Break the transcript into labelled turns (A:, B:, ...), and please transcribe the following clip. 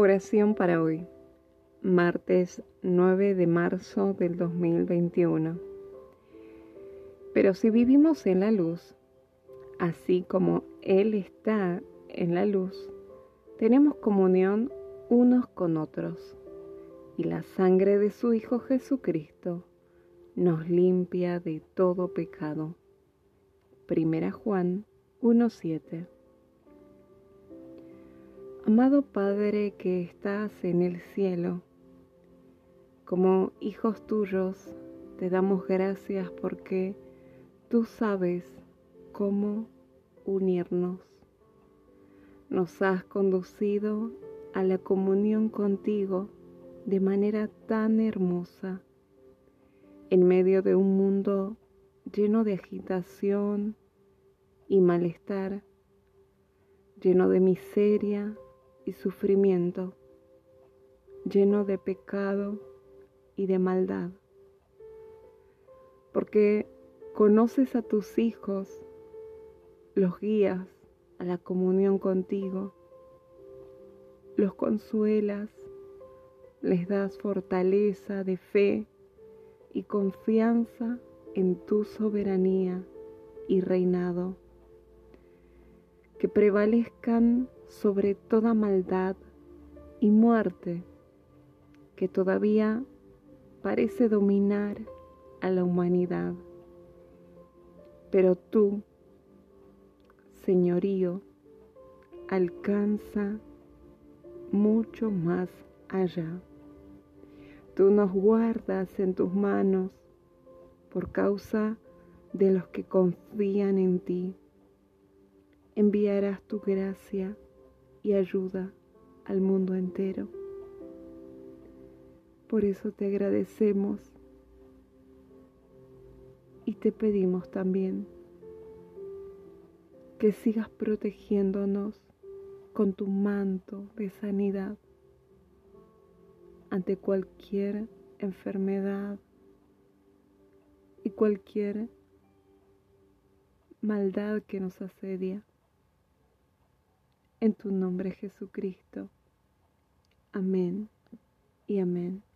A: Oración para hoy, martes 9 de marzo del 2021. Pero si vivimos en la luz, así como Él está en la luz, tenemos comunión unos con otros, y la sangre de su Hijo Jesucristo nos limpia de todo pecado. Primera Juan 1.7 Amado Padre que estás en el cielo, como hijos tuyos te damos gracias porque tú sabes cómo unirnos. Nos has conducido a la comunión contigo de manera tan hermosa, en medio de un mundo lleno de agitación y malestar, lleno de miseria y sufrimiento, lleno de pecado y de maldad. Porque conoces a tus hijos, los guías a la comunión contigo, los consuelas, les das fortaleza de fe y confianza en tu soberanía y reinado. Que prevalezcan sobre toda maldad y muerte que todavía parece dominar a la humanidad. Pero tú, señorío, alcanza mucho más allá. Tú nos guardas en tus manos por causa de los que confían en ti. Enviarás tu gracia y ayuda al mundo entero. Por eso te agradecemos y te pedimos también que sigas protegiéndonos con tu manto de sanidad ante cualquier enfermedad y cualquier maldad que nos asedia. En tu nombre Jesucristo. Amén y amén.